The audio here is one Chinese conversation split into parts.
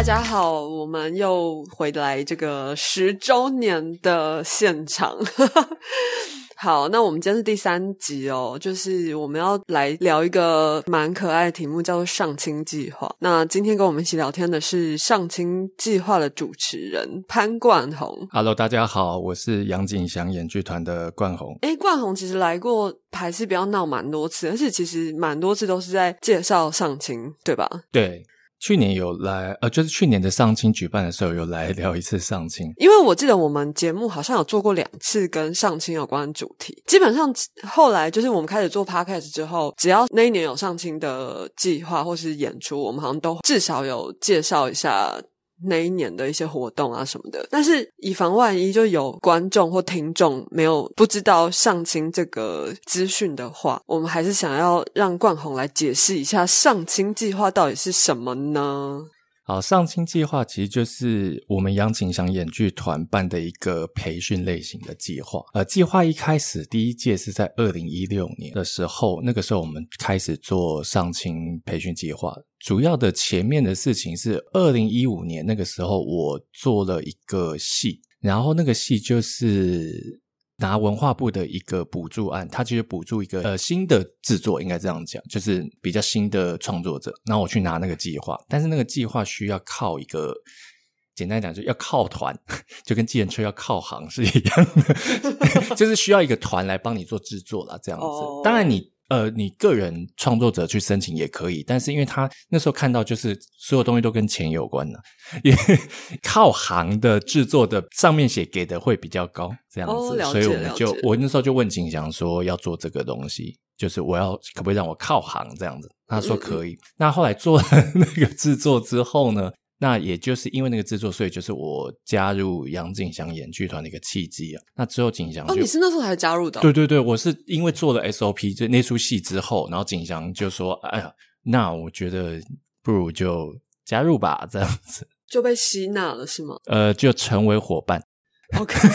嗨，大家好，我们又回来这个十周年的现场。好，那我们今天是第三集哦，就是我们要来聊一个蛮可爱的题目，叫做“上清计划”。那今天跟我们一起聊天的是上清计划的主持人潘冠宏。Hello，大家好，我是杨景祥演剧团的冠宏。诶，冠宏其实来过排戏，不要闹蛮多次，而且其实蛮多次都是在介绍上清，对吧？对，去年有来，呃，就是去年的上清举办的时候有来聊一次上清。因为我记得我们节目好像有做过两次跟上清有关的主题，基本上后来就是我们开始做 podcast 之后，只要那一年有上清的计划或是演出，我们好像都至少有介绍一下那一年的一些活动啊什么的。但是以防万一，就有观众或听众没有不知道上清这个资讯的话，我们还是想要让冠宏来解释一下上清计划到底是什么呢？好，上清计划其实就是我们杨景祥演剧团办的一个培训类型的计划。呃，计划一开始第一届是在二零一六年的时候，那个时候我们开始做上清培训计划。主要的前面的事情是二零一五年那个时候，我做了一个戏，然后那个戏就是拿文化部的一个补助案，它其实补助一个呃新的制作，应该这样讲，就是比较新的创作者。然后我去拿那个计划，但是那个计划需要靠一个。简单讲，就要靠团，就跟计程车要靠行是一样的，就是需要一个团来帮你做制作啦，这样子。当然你，呃，你个人创作者去申请也可以，但是因为他那时候看到，就是所有东西都跟钱有关的，因为靠行的制作的上面写给的会比较高，这样子，哦所以我们就我那时候就问景祥说要做这个东西，就是我要可不可以让我靠行这样子？他说可以。那后来做了 那个制作之后呢？那也就是因为那个制作，所以就是我加入杨景祥演剧团的一个契机啊。那之后景祥、哦，你是那时候才加入的哦、对对对，我是因为做了 SOP 就那出戏之后，然后景祥就说：“哎呀，那我觉得不如就加入吧，这样子，就被吸纳了是吗呃，就成为伙伴。？OK，”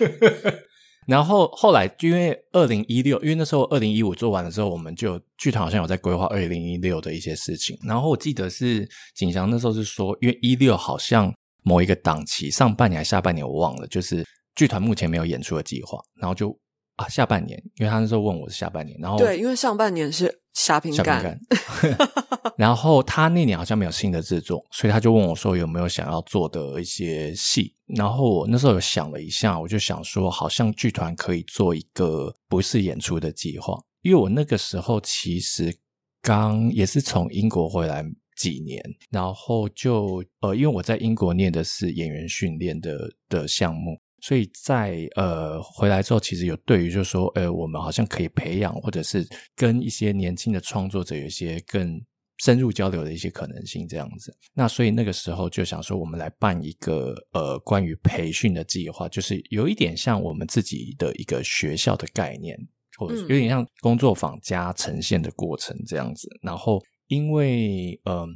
然后后来因为二零一六，因为那时候二零一五做完了之后，我们就剧团好像有在规划二零一六的一些事情。然后我记得是景祥那时候是说，因为一六好像某一个档期上半年还下半年我忘了，就是剧团目前没有演出的计划，然后就啊下半年，因为他那时候问我是下半年，然后对，因为上半年是虾平小干，饼干。然后他那年好像没有新的制作，所以他就问我说有没有想要做的一些戏。然后我那时候有想了一下，我就想说，好像剧团可以做一个不是演出的计划，因为我那个时候其实刚也是从英国回来几年，然后就呃，因为我在英国念的是演员训练的的项目，所以在呃回来之后，其实有对于就说，呃，我们好像可以培养，或者是跟一些年轻的创作者有一些更深入交流的一些可能性，这样子。那所以那个时候就想说，我们来办一个呃关于培训的计划，就是有一点像我们自己的一个学校的概念，或者有点像工作坊加呈现的过程这样子。然后因为呃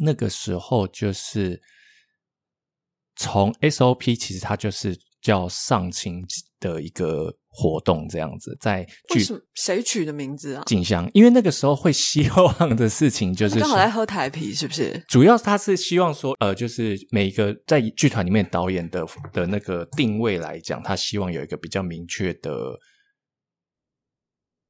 那个时候就是从 SOP，其实它就是叫上清的一个活动这样子，在剧谁取的名字啊？静香，因为那个时候会希望的事情就 是刚好说在喝台啤是不是？主要他是希望说，呃，就是每一个在剧团里面导演的的那个定位来讲，他希望有一个比较明确的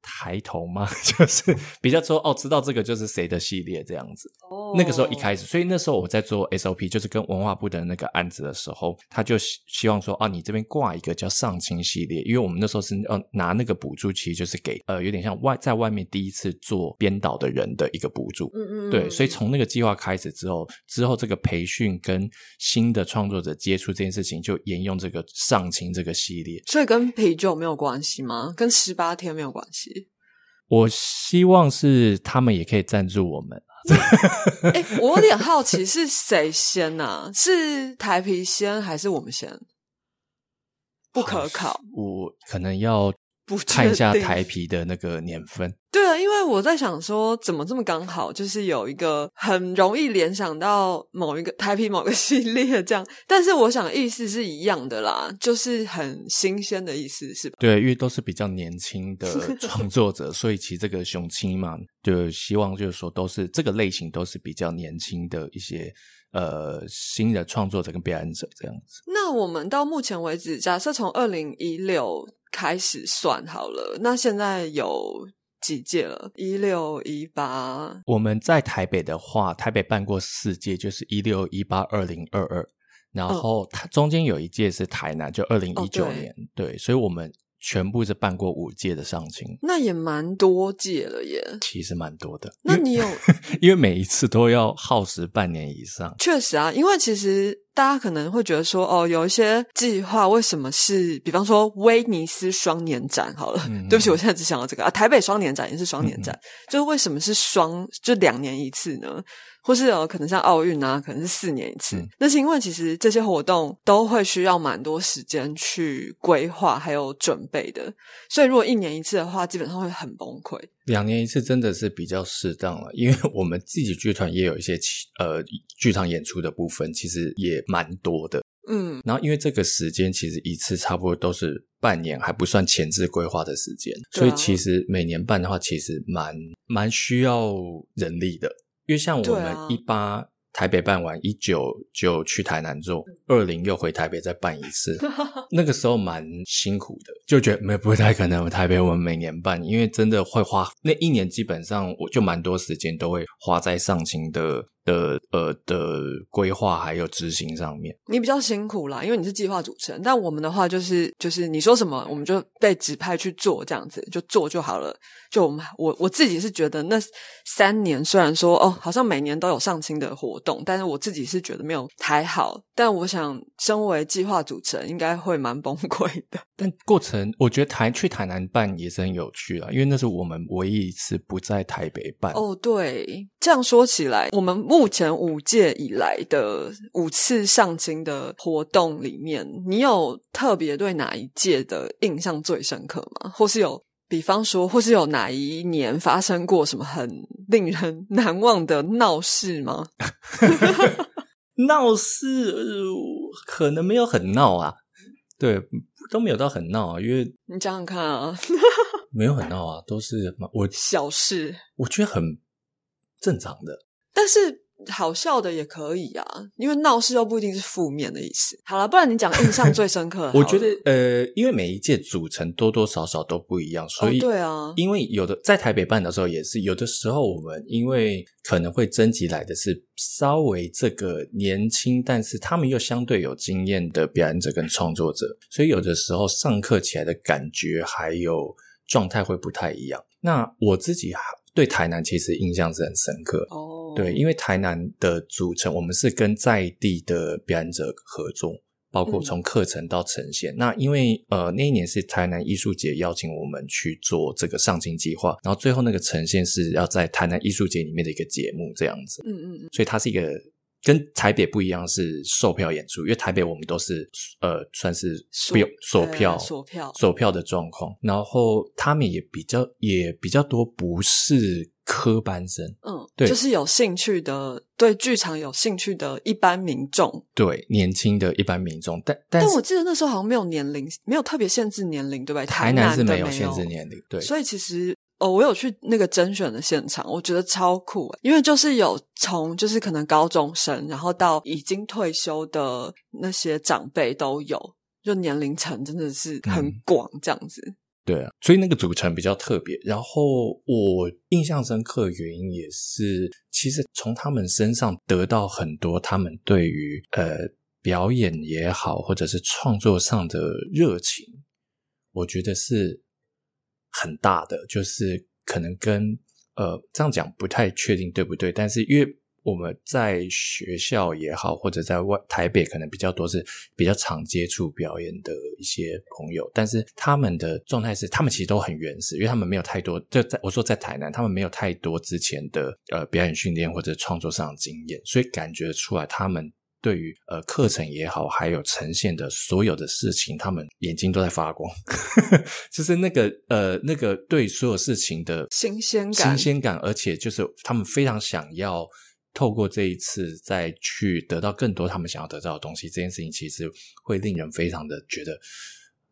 抬头吗？就是比较说，哦，知道这个就是谁的系列这样子。哦那个时候一开始，所以那时候我在做 SOP，就是跟文化部的那个案子的时候，他就希希望说，啊，你这边挂一个叫上清系列，因为我们那时候是要拿那个补助，其实就是给呃有点像外在外面第一次做编导的人的一个补助。嗯嗯，对，所以从那个计划开始之后，之后这个培训跟新的创作者接触这件事情，就沿用这个上清这个系列。所以跟啤酒没有关系吗？跟十八天没有关系？我希望是他们也可以赞助我们。哎、我有点好奇是谁先啊、是台皮先还是我们先？不可考。我可能要不看一下台皮的那个年份。对啊，因为我在想说，怎么这么刚好，就是有一个很容易联想到某一个台皮某个系列这样，但是我想意思是一样的啦，就是很新鲜的意思，是吧？对，因为都是比较年轻的 创作者，所以其实这个雄青嘛，就希望就是说都是这个类型都是比较年轻的一些呃新的创作者跟表演者这样子。那我们到目前为止，假设从二零一六开始算好了，那现在有几届了？一六一八，我们在台北的话，台北办过四届，就是一六、一八、二零、二二，然后它中间有一届是台南，就二零一九哦对。年，对，所以我们全部是办过五届的上清，那也蛮多届了耶。其实蛮多的。那你有 因为每一次都要耗时半年以上，确实啊，因为其实大家可能会觉得说，哦，有一些计划为什么是，比方说威尼斯双年展好了，嗯 对不起，我现在只想到这个。啊，台北双年展也是双年展，就是为什么是双，就两年一次呢？或是呃，可能像奥运啊，可能是四年一次。嗯那是因为其实这些活动都会需要蛮多时间去规划还有准备的，所以如果一年一次的话，基本上会很崩溃。两年一次真的是比较适当了，因为我们自己剧团也有一些其呃剧场演出的部分，其实也蛮多的。嗯，然后因为这个时间其实一次差不多都是半年，还不算前置规划的时间，啊所以其实每年办的话，其实蛮蛮需要人力的。因为像我们一八台北办完，一九就去台南做，二零又回台北再办一次，那个时候蛮辛苦的，就觉得没不太可能。台北我们每年办，因为真的会花那一年，基本上我就蛮多时间都会花在上清的的呃的规划还有执行上面。你比较辛苦啦，因为你是计划主持人，但我们的话就是就是你说什么，我们就被指派去做，这样子就做就好了。就我们我我自己是觉得那三年虽然说哦，好像每年都有上清的活动，但是我自己是觉得没有太好。但我想，身为计划主持人，应该会蛮崩溃的。但过程我觉得台去台南办也是很有趣啊，因为那是我们唯一一次不在台北办。哦，对，这样说起来，我们目前五届以来的五次上京的活动里面，你有特别对哪一届的印象最深刻吗？或是有，比方说，或是有哪一年发生过什么很令人 难忘的闹事吗？闹事、呃可能没有很闹啊，对，都没有到很闹啊，因为你想想看啊，没有很闹啊，都是我小事，我觉得很正常的。但是。好笑的也可以啊，因为闹事又不一定是负面的意思。好了，不然你讲印象最深刻。我觉得呃，因为每一届组成多多少少都不一样，所以、哦对啊因为有的在台北办的时候也是，有的时候我们因为可能会征集来的是稍微这个年轻，但是他们又相对有经验的表演者跟创作者，所以有的时候上课起来的感觉还有状态会不太一样。那我自己还对台南其实印象是很深刻，哦，对，因为台南的组成，我们是跟在地的表演者合作，包括嗯从课程到呈现。那因为呃那一年是台南艺术节邀请我们去做这个上清计划，然后最后那个呈现是要在台南艺术节里面的一个节目这样子，嗯嗯嗯，所以它是一个。跟台北不一样，是售票演出，因为台北我们都是呃算是不用锁票、锁票锁票的状况，然后他们也比较也比较多不是科班生，嗯，对就是有兴趣的，对剧场有兴趣的一般民众。对年轻的一般民众，但但但我记得那时候好像没有年龄，没有特别限制年龄，对不对？台南是没有限制年龄，对，所以其实哦，我有去那个甄选的现场，我觉得超酷欸，因为就是有从就是可能高中生，然后到已经退休的那些长辈都有，就年龄层真的是很嗯广，这样子。对啊，所以那个组成比较特别。然后我印象深刻的原因也是，其实从他们身上得到很多他们对于呃表演也好，或者是创作上的热情，我觉得是很大的。就是可能跟呃这样讲不太确定对不对，但是因为我们在学校也好，或者在外台北可能比较多是比较常接触表演的一些朋友，但是他们的状态是，他们其实都很原始，因为他们没有太多，就在我说在台南，他们没有太多之前的呃表演训练或者创作上的经验，所以感觉出来他们对于呃课程也好，还有呈现的所有的事情，他们眼睛都在发光，就是那个呃那个对所有事情的新鲜感。新鲜感，而且就是他们非常想要透过这一次再去得到更多他们想要得到的东西。这件事情其实会令人非常的觉得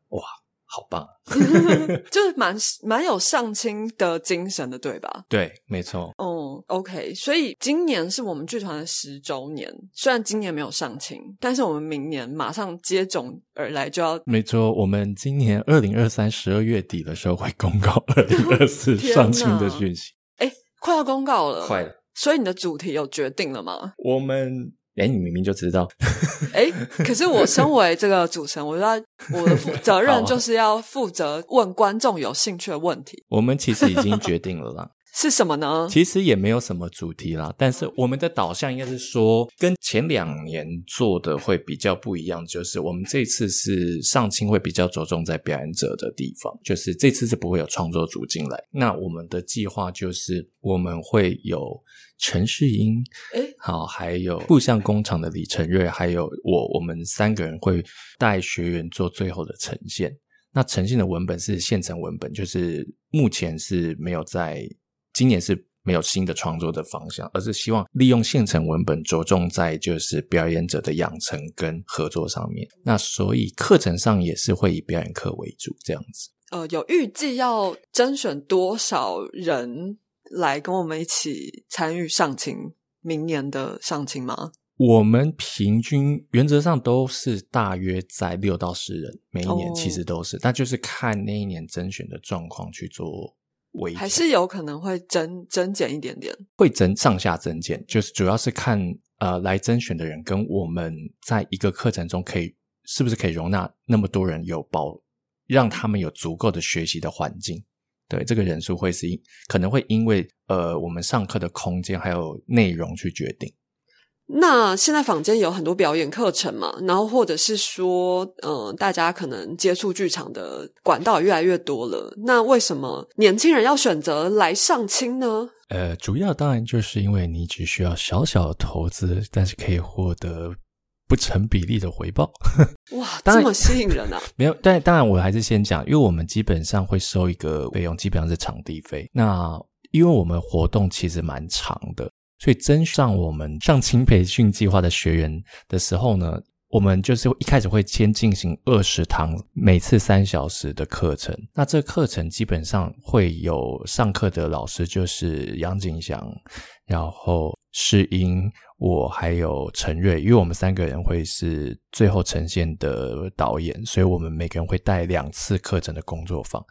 哇，好棒！就是蛮蛮有上青的精神的，对吧？对，没错。哦、o k 所以今年是我们剧团的十周年。虽然今年没有上青，但是我们明年马上接踵而来，就要没错，我们今年二零二三十二月底的时候会公告二零二四 上清的讯息。哎，快要公告了，快了，所以你的主题有决定了吗？我们哎，你明明就知道，哎，可是我身为这个主持人，我要我的负 责任就是要负责问观众有兴趣的问题我们其实已经决定了啦。是什么呢？其实也没有什么主题啦，但是我们的导向应该是说，跟前两年做的会比较不一样，就是我们这次是上清会比较着重在表演者的地方，就是这次是不会有创作组进来。那我们的计划就是我们会有陈世英，哎，好，还有步向工厂的李承瑞，还有我，我们三个人会带学员做最后的呈现。那呈现的文本是现成文本，就是目前是没有在今年是没有新的创作的方向，而是希望利用现成文本着重在就是表演者的养成跟合作上面。那所以课程上也是会以表演课为主，这样子。呃，有预计要甄选多少人来跟我们一起参与上青明年的上青吗？我们平均原则上都是大约在六到十人，每一年哦其实都是，但就是看那一年甄选的状况去做微还是有可能会增增减一点点？会增上下增减，就是主要是看呃来甄选的人跟我们在一个课程中可以是不是可以容纳那么多人有保，让他们有足够的学习的环境。对，这个人数会是因可能会因为呃我们上课的空间还有内容去决定。那现在坊间有很多表演课程嘛，然后或者是说，呃，大家可能接触剧场的管道也越来越多了。那为什么年轻人要选择来上青呢？呃，主要当然就是因为你只需要小小的投资，但是可以获得不成比例的回报。哇，这么吸引人啊！没有，但当然我还是先讲，因为我们基本上会收一个费用，基本上是场地费。那因为我们活动其实蛮长的，所以真上我们上青培训计划的学员的时候呢，我们就是一开始会先进行二十堂，每次三小时的课程。那这课程基本上会有上课的老师就是杨景祥，然后世英，我还有陈瑞，因为我们三个人会是最后呈现的导演，所以我们每个人会带两次课程的工作坊。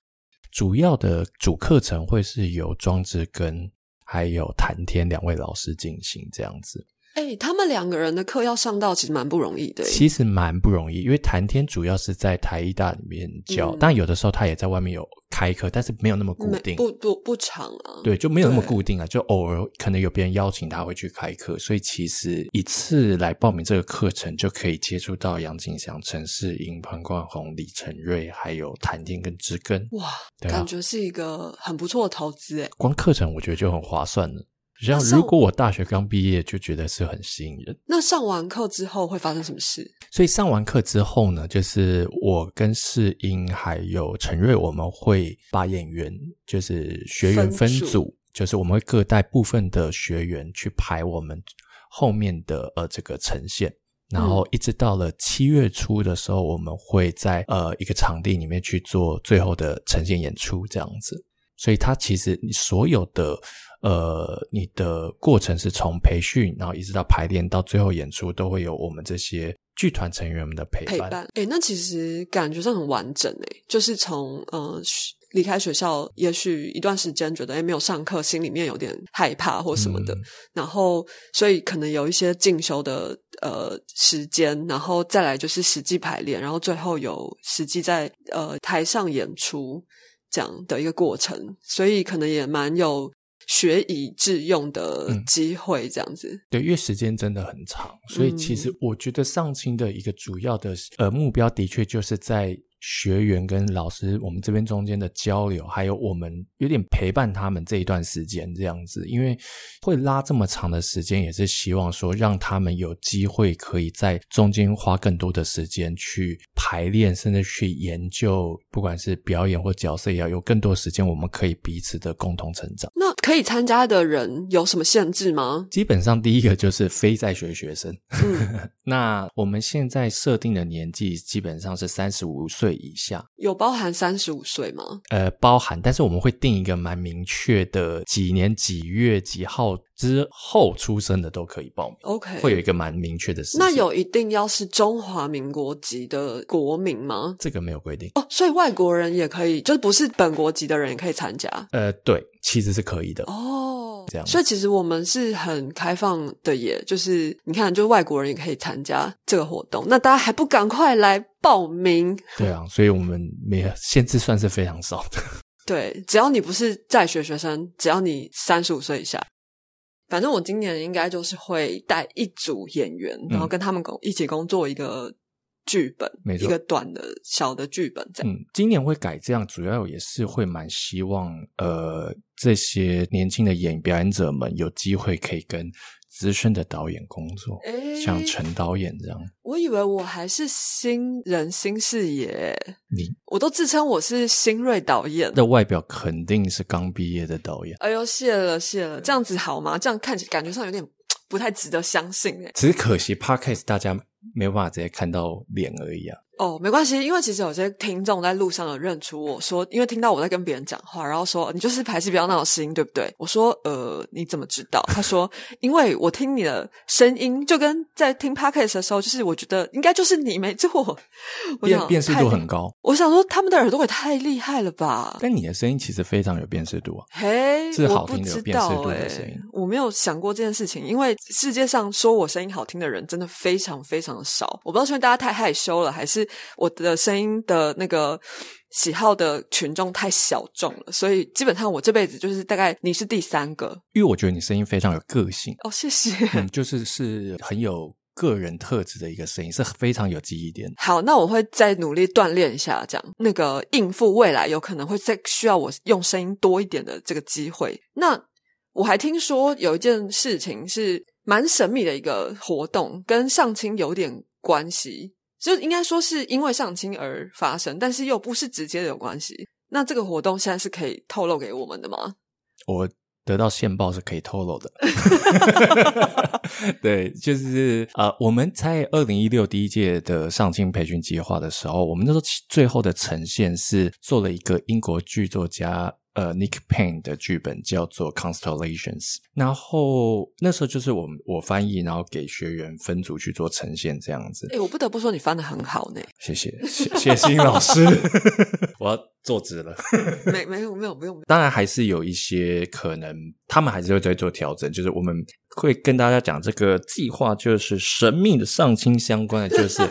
主要的主课程会是由庄之根还有谈天两位老师进行这样子。哎，他们两个人的课要上到，其实蛮不容易的。其实蛮不容易，因为谭天主要是在台艺大里面教，嗯但有的时候他也在外面有开课，但是没有那么固定。不不不长啊。对，就没有那么固定啊，就偶尔可能有别人邀请他会去开课，所以其实一次来报名这个课程就可以接触到杨景祥、陈世英、潘冠宏、李承瑞，还有谭天跟知根。哇，对啊感觉是一个很不错的投资哎。光课程我觉得就很划算了。像如果我大学刚毕业，就觉得是很吸引人。那上完课之后会发生什么事？所以上完课之后呢，就是我跟世英还有陈瑞，我们会把演员就是学员分组，就是我们会各带部分的学员去排我们后面的呃这个呈现。然后一直到了七月初的时候，我们会在呃一个场地里面去做最后的呈现演出，这样子。所以它其实你所有的呃你的过程是从培训，然后一直到排练，到最后演出，都会有我们这些剧团成员们的陪伴。陪伴，哎，那其实感觉上很完整哎，就是从呃学离开学校，也许一段时间觉得哎没有上课，心里面有点害怕或什么的，嗯。然后所以可能有一些进修的呃时间，然后再来就是实际排练，然后最后有实际在呃台上演出这样的一个过程，所以可能也蛮有学以致用的嗯机会，这样子。对，因为时间真的很长，所以其实嗯我觉得上清的一个主要的呃目标，的确就是在学员跟老师我们这边中间的交流，还有我们有点陪伴他们这一段时间这样子，因为会拉这么长的时间，也是希望说让他们有机会可以在中间花更多的时间去排练，甚至去研究，不管是表演或角色，也要有更多时间，我们可以彼此的共同成长。那可以参加的人有什么限制吗？基本上第一个就是非在学学生，嗯，那我们现在设定的年纪基本上是三十五岁以下，有包含三十五岁吗？呃，包含，但是我们会定一个蛮明确的几年几月几号之后出生的都可以报名，OK，会有一个蛮明确的。那有一定要是中华民国籍的国民吗？这个没有规定？哦，所以外国人也可以，就是不是本国籍的人也可以参加呃，对，其实是可以的。哦。这样所以其实我们是很开放的耶，就是你看，就外国人也可以参加这个活动，那大家还不赶快来报名？对啊，所以我们没有限制，算是非常少的。对，只要你不是在学学生，只要你三十五岁以下，反正我今年应该就是会带一组演员，然后跟他们工一起工作一个剧本，没错一个短的小的剧本这样。嗯，今年会改这样，主要也是会蛮希望，呃，这些年轻的演表演者们有机会可以跟资深的导演工作，诶像陈导演这样。我以为我还是新人新视野，你我都自称我是新锐导演。的外表肯定是刚毕业的导演，哎呦，谢了谢了，这样子好吗？这样看起感觉上有点不太值得相信哎。只是可惜 podcast 大家没有办法直接看到脸而已啊。哦，没关系，因为其实有些听众在路上有认出我说，因为听到我在跟别人讲话，然后说你就是排戏比较闹心，对不对？我说呃，你怎么知道？他说因为我听你的声音，就跟在听 podcast 的时候，就是我觉得应该就是你没错。我想辨辨识太度很高，我想说他们的耳朵也太厉害了吧？但你的声音其实非常有辨识度啊。嘿，是好听的有辨识度的声音我没有想过这件事情，因为世界上说我声音好听的人真的非常非常的少。我不知道是因为大家太害羞了，还是我的声音的那个喜好的群众太小众了，所以基本上我这辈子就是大概你是第三个因为我觉得你声音非常有个性，哦，谢谢。嗯，就是是很有个人特质的一个声音，是非常有记忆点。好，那我会再努力锻炼一下，这样那个应付未来有可能会再需要我用声音多一点的这个机会。那我还听说有一件事情是蛮神秘的一个活动，跟上清有点关系，就应该说是因为上清而发生，但是又不是直接的有关系。那这个活动现在是可以透露给我们的吗？我得到线报是可以透露的。对，就是呃，我们在二零一六第一届的上清培训计划的时候，我们那时候最后的呈现是做了一个英国剧作家。呃，Nick Payne 的剧本叫做《Constellations》，然后那时候就是我我翻译，然后给学员分组去做呈现，这样子。哎，我不得不说你翻的很好呢。谢谢，谢谢欣老师，我要坐直了。没没有没有不用，当然还是有一些可能，他们还是会在做调整。就是我们会跟大家讲这个计划，就是神秘的上清相关的，就是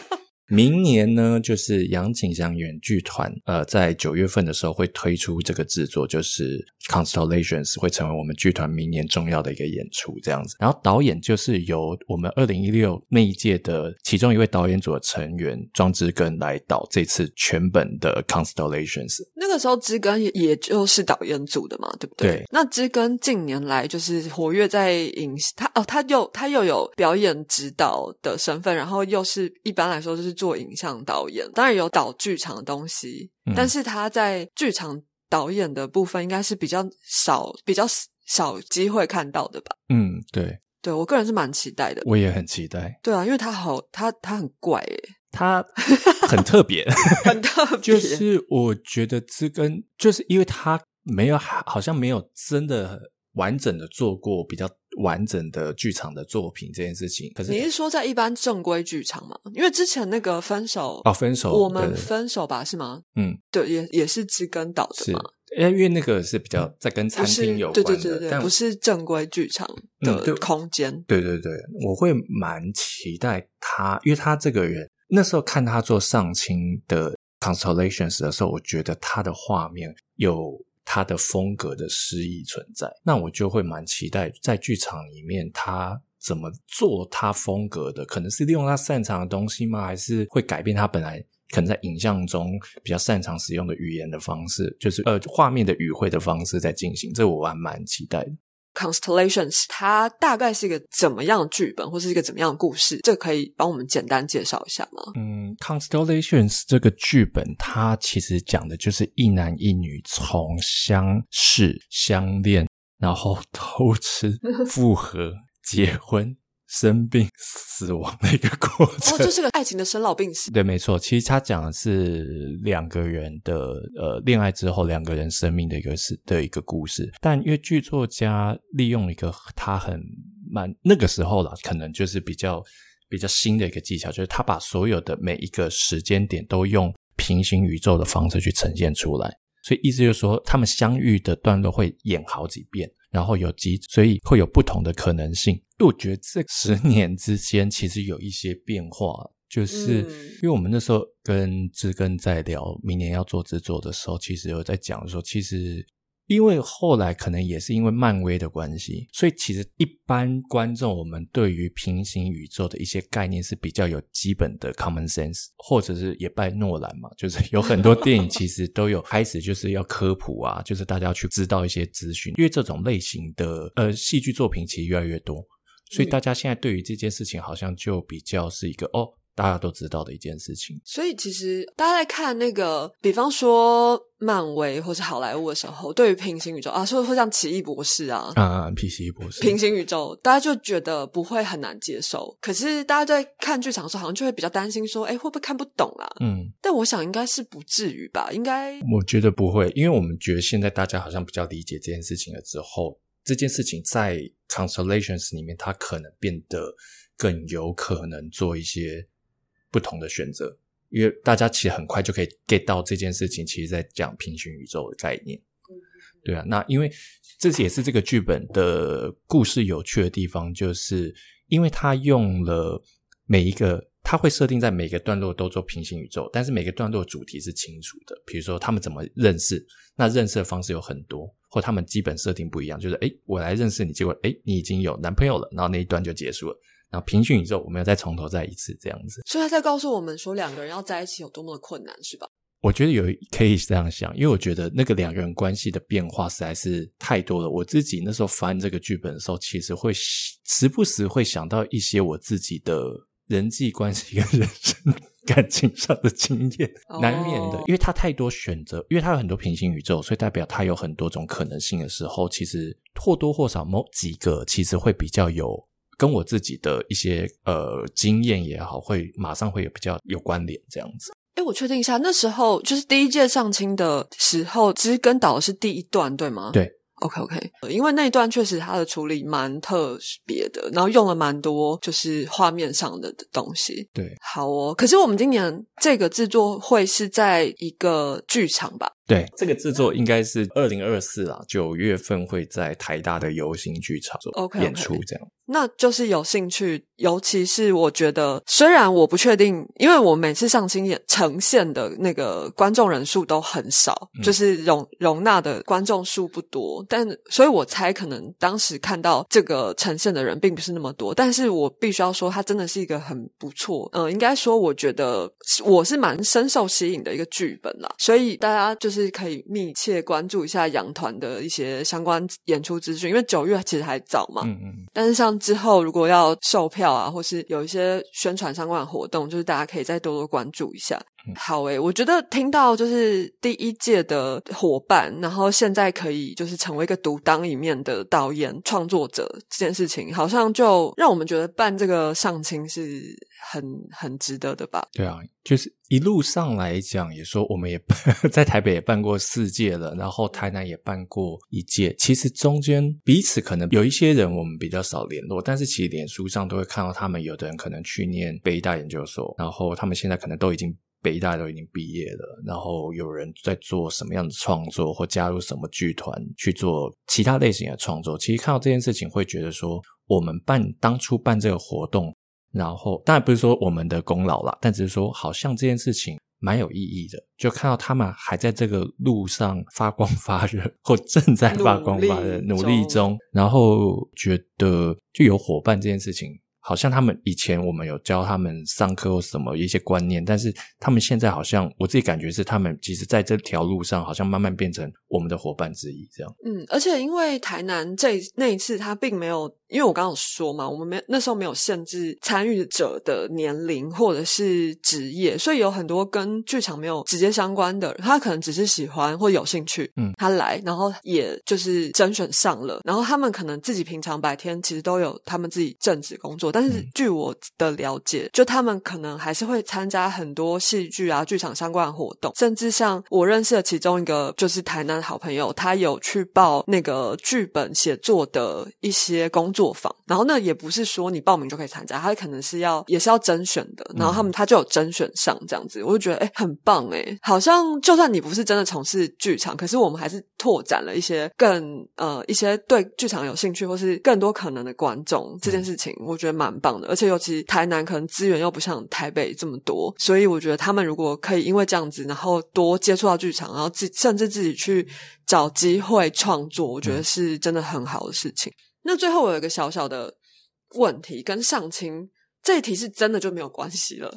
明年呢，就是杨景祥远剧团，呃，在九月份的时候会推出这个制作，就是《Constellations》会成为我们剧团明年重要的一个演出，这样子。然后导演就是由我们二零一六那一届的其中一位导演组的成员庄之根来导这次全本的《Constellations》。那个时候之根也也就是导演组的嘛，对不对？对那之根近年来就是活跃在影视，他哦，他又他又有表演指导的身份，然后又是一般来说就是做影像导演，当然有导剧场的东西，嗯但是他在剧场导演的部分应该是比较少、比较少机会看到的吧？嗯，对，对我个人是蛮期待的。我也很期待。对啊，因为他好，他他很怪诶，他很特别，很特 别，就是我觉得这跟就是因为他没有好像没有真的完整的做过比较完整的剧场的作品这件事情。可是你是说在一般正规剧场吗？因为之前那个分手哦，分手，我们分手吧，是吗？嗯，对，也也是知根导的是嘛，因为那个是比较在跟餐厅有对关的，对对对，但不是正规剧场的空间。对对对，我会蛮期待他，因为他这个人那时候看他做上清的 Constellations 的时候，我觉得他的画面有他的风格的诗意存在，那我就会蛮期待在剧场里面他。怎么做他风格的？可能是利用他擅长的东西吗？还是会改变他本来可能在影像中比较擅长使用的语言的方式，就是呃画面的语汇的方式在进行，这我还蛮期待的。Constellations 它大概是一个怎么样的剧本，或是一个怎么样的故事？这可以帮我们简单介绍一下吗？嗯，Constellations 这个剧本，它其实讲的就是一男一女从相识、相恋，然后偷吃、复合、结婚、生病、死亡的一个过程。哦，这是个爱情的生老病死。对，没错，其实他讲的是两个人的呃恋爱之后两个人生命的一个事的一个故事，但因为剧作家利用一个他很蛮那个时候啦，可能就是比较比较新的一个技巧，就是他把所有的每一个时间点都用平行宇宙的方式去呈现出来，所以意思就是说，他们相遇的段落会演好几遍。然后有几，所以会有不同的可能性。因为我觉得这十年之间其实有一些变化，就是、嗯因为我们那时候跟志根在聊明年要做制作的时候，其实有在讲说，其实因为后来可能也是因为漫威的关系，所以其实一般观众我们对于平行宇宙的一些概念是比较有基本的 common sense，或者是也拜诺兰嘛，就是有很多电影其实都有开始就是要科普啊，就是大家要去知道一些资讯，因为这种类型的呃戏剧作品其实越来越多，所以大家现在对于这件事情好像就比较是一个哦。大家都知道的一件事情，所以其实大家在看那个，比方说漫威或是好莱坞的时候，对于平行宇宙啊，说会像奇异博士啊，啊，PC 博士，平行宇宙，大家就觉得不会很难接受。可是大家在看剧场的时候，好像就会比较担心说，哎，会不会看不懂啊？嗯，但我想应该是不至于吧，应该我觉得不会，因为我们觉得现在大家好像比较理解这件事情了之后，这件事情在 Constellations 里面，它可能变得更有可能做一些不同的选择，因为大家其实很快就可以 get 到这件事情，其实在讲平行宇宙的概念。对啊，那因为这也是这个剧本的故事有趣的地方，就是因为它用了每一个，它会设定在每个段落都做平行宇宙，但是每个段落的主题是清楚的。比如说他们怎么认识，那认识的方式有很多，或他们基本设定不一样，就是诶，我来认识你，结果诶，你已经有男朋友了，然后那一段就结束了。然后平行宇宙，我们要再从头再一次这样子。所以他在告诉我们说，两个人要在一起有多么的困难，是吧？我觉得有可以这样想，因为我觉得那个两个人关系的变化实在是太多了。我自己那时候翻这个剧本的时候，其实会时不时会想到一些我自己的人际关系跟人生感情上的经验，哦难免的，因为他太多选择，因为他有很多平行宇宙，所以代表他有很多种可能性的时候，其实或多或少某几个其实会比较有。跟我自己的一些呃经验也好，会马上会有比较有关联这样子。哎，我确定一下，那时候就是第一届上清的时候，其实跟导的是第一段，对吗？对。OK OK，因为那一段确实它的处理蛮特别的，然后用了蛮多就是画面上的东西。对，好哦。可是我们今年这个制作会是在一个剧场吧？对，这个制作应该是二零二四啦，九月份会在台大的游行剧场做 OK，OK。演出，这样。那就是有兴趣，尤其是我觉得，虽然我不确定，因为我每次上清演呈现的那个观众人数都很少，嗯。就是容容纳的观众数不多，但所以我猜可能当时看到这个呈现的人并不是那么多，但是我必须要说，它真的是一个很不错，呃，应该说我觉得我是蛮深受吸引的一个剧本啦，所以大家就是可以密切关注一下羊团的一些相关演出资讯，因为九月其实还早嘛，嗯嗯，但是像之后如果要售票啊，或是有一些宣传相关的活动，就是大家可以再多多关注一下。嗯好诶、我觉得听到就是第一届的伙伴，然后现在可以就是成为一个独当一面的导演创作者这件事情，好像就让我们觉得办这个上清是很很值得的吧。对啊，就是一路上来讲，也说我们也 在台北也办过四届了，然后台南也办过一届。其实中间彼此可能有一些人我们比较少联络，但是其实脸书上都会看到他们，有的人可能去念北大研究所，然后他们现在可能都已经。北大都已经毕业了，然后有人在做什么样的创作，或加入什么剧团去做其他类型的创作。其实看到这件事情，会觉得说，我们办当初办这个活动，然后当然不是说我们的功劳啦，但只是说好像这件事情蛮有意义的，就看到他们还在这个路上发光发热，或正在发光发热，努力中，然后觉得就有伙伴这件事情好像他们以前我们有教他们上课或什么一些观念，但是他们现在好像我自己感觉是他们其实在这条路上好像慢慢变成我们的伙伴之一，这样。嗯，而且因为台南这那一次他并没有，因为我刚刚有说嘛，我们没那时候没有限制参与者的年龄或者是职业，所以有很多跟剧场没有直接相关的，他可能只是喜欢或有兴趣，嗯他来，然后也就是甄选上了，然后他们可能自己平常白天其实都有他们自己正职工作，但是据我的了解，就他们可能还是会参加很多戏剧啊、剧场相关的活动，甚至像我认识的其中一个就是台南的好朋友，他有去报那个剧本写作的一些工作坊，然后那也不是说你报名就可以参加，他可能是要也是要甄选的，然后他们他就有甄选上这样子，我就觉得哎、很棒哎、好像就算你不是真的从事剧场，可是我们还是拓展了一些更呃一些对剧场有兴趣或是更多可能的观众这件事情，我觉得蛮棒的。而且尤其台南可能资源又不像台北这么多，所以我觉得他们如果可以因为这样子，然后多接触到剧场，然后自甚至自己去找机会创作，我觉得是真的很好的事情。那最后我有一个小小的问题，跟上清这一题是真的就没有关系了。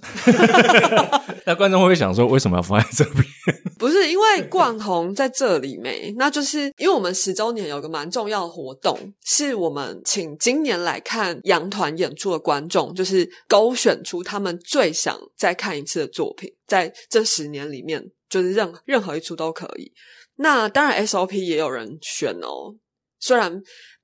那观众会不会想说，为什么要放在这边？不是因为冠宏在这里没，那就是因为我们十周年有个蛮重要的活动，是我们请今年来看杨团演出的观众，就是勾选出他们最想再看一次的作品，在这十年里面，就是任任何一出都可以。那当然 SOP 也有人选哦，虽然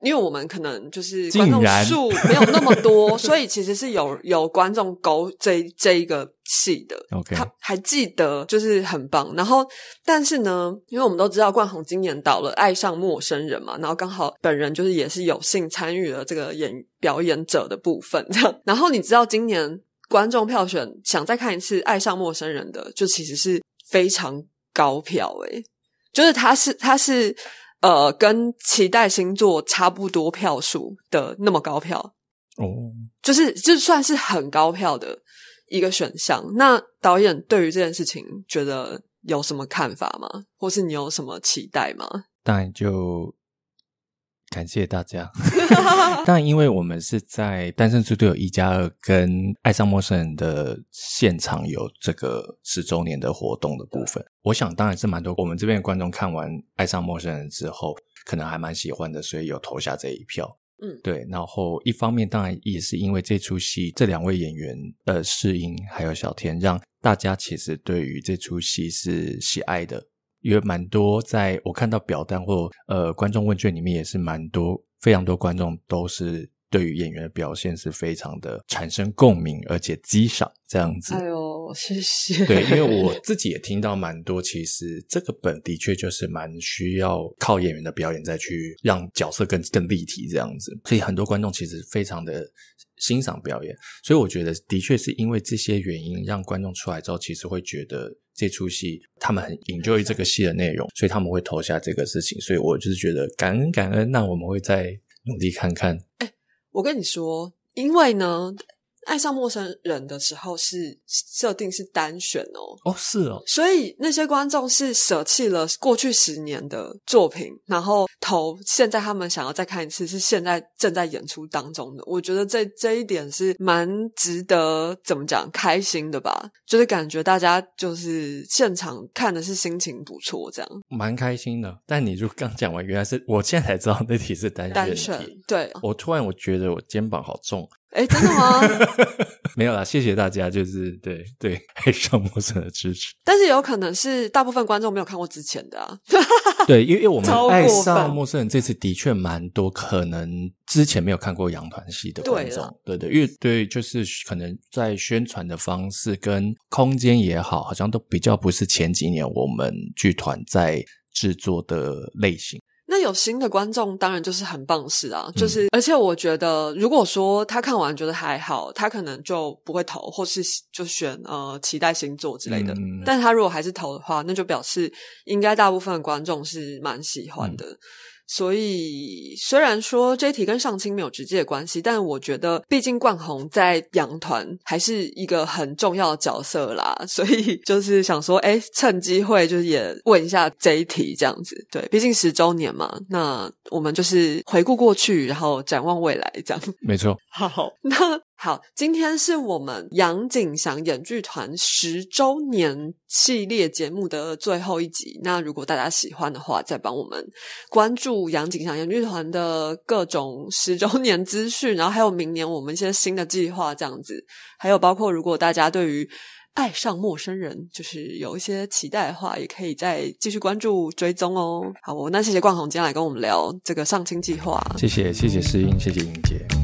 因为我们可能就是观众数没有那么多，所以其实是有有观众勾这这一个戏的。OK 他还记得，就是很棒。然后，但是呢，因为我们都知道冠宏今年导了《爱上陌生人》嘛，然后刚好本人就是也是有幸参与了这个演表演者的部分，这样。然后你知道今年观众票选想再看一次《爱上陌生人》的，就其实是非常高票诶、就是他是他是呃跟期待星座差不多票数的那么高票，哦，就是就算是很高票的一个选项。那导演对于这件事情觉得有什么看法吗？或是你有什么期待吗？当然就感谢大家。当然，因为我们是在《单身之队友一加二》跟《爱上陌生人》的现场有这个十周年的活动的部分，我想当然是蛮多我们这边的观众看完《爱上陌生人》之后，可能还蛮喜欢的，所以有投下这一票。嗯对，然后一方面当然也是因为这出戏这两位演员呃世英还有小天，让大家其实对于这出戏是喜爱的，因为蛮多在我看到表单或呃观众问卷里面也是蛮多非常多观众都是对于演员的表现是非常的产生共鸣，而且激赏这样子。谢谢。对，因为我 自己也听到蛮多，其实这个本的确就是蛮需要靠演员的表演再去让角色更更立体这样子，所以很多观众其实非常的欣赏表演，所以我觉得的确是因为这些原因，让观众出来之后，其实会觉得这出戏他们很 enjoy 这个戏的内容，所以他们会投下这个事情，所以我就是觉得感恩感恩，那我们会再努力看看。哎我跟你说，因为呢，爱上陌生人的时候是设定是单选哦，哦，是哦，所以那些观众是舍弃了过去十年的作品，然后投现在他们想要再看一次，是现在正在演出当中的。我觉得这这一点是蛮值得怎么讲开心的吧，就是感觉大家就是现场看的是心情不错，这样蛮开心的。但你就刚讲完，原来是我现在才知道那题是单单选选题。对，我突然我觉得我肩膀好重，哎，真的吗？没有啦，谢谢大家，就是对对爱上陌生人的支持。但是有可能是大部分观众没有看过之前的啊，对，因为我们爱上陌生人这次的确蛮多，可能之前没有看过杨团戏的观众对，对对，因为对，就是可能在宣传的方式跟空间也好，好像都比较不是前几年我们剧团在制作的类型。那有新的观众，当然就是很棒事嗯啊！就是，而且我觉得，如果说他看完觉得还好，他可能就不会投，或是就选呃期待星座之类的。嗯但他如果还是投的话，那就表示应该大部分观众是蛮喜欢的。所以，虽然说这一题跟上清没有直接的关系，但我觉得，毕竟冠宏在洋团还是一个很重要的角色啦，所以 就是想说，哎，趁机会就是也问一下这一题，这样子。对，毕竟十周年嘛，那我们就是回顾过去，然后展望未来，这样。没错，好，那好，今天是我们杨景祥演剧团十周年系列节目的最后一集。那如果大家喜欢的话，再帮我们关注杨景祥演剧团的各种十周年资讯，然后还有明年我们一些新的计划，这样子。还有包括如果大家对于爱上陌生人就是有一些期待的话，也可以再继续关注追踪哦。好，我那谢谢冠宏今天来跟我们聊这个上清计划，谢谢谢谢诗音，谢谢英姐。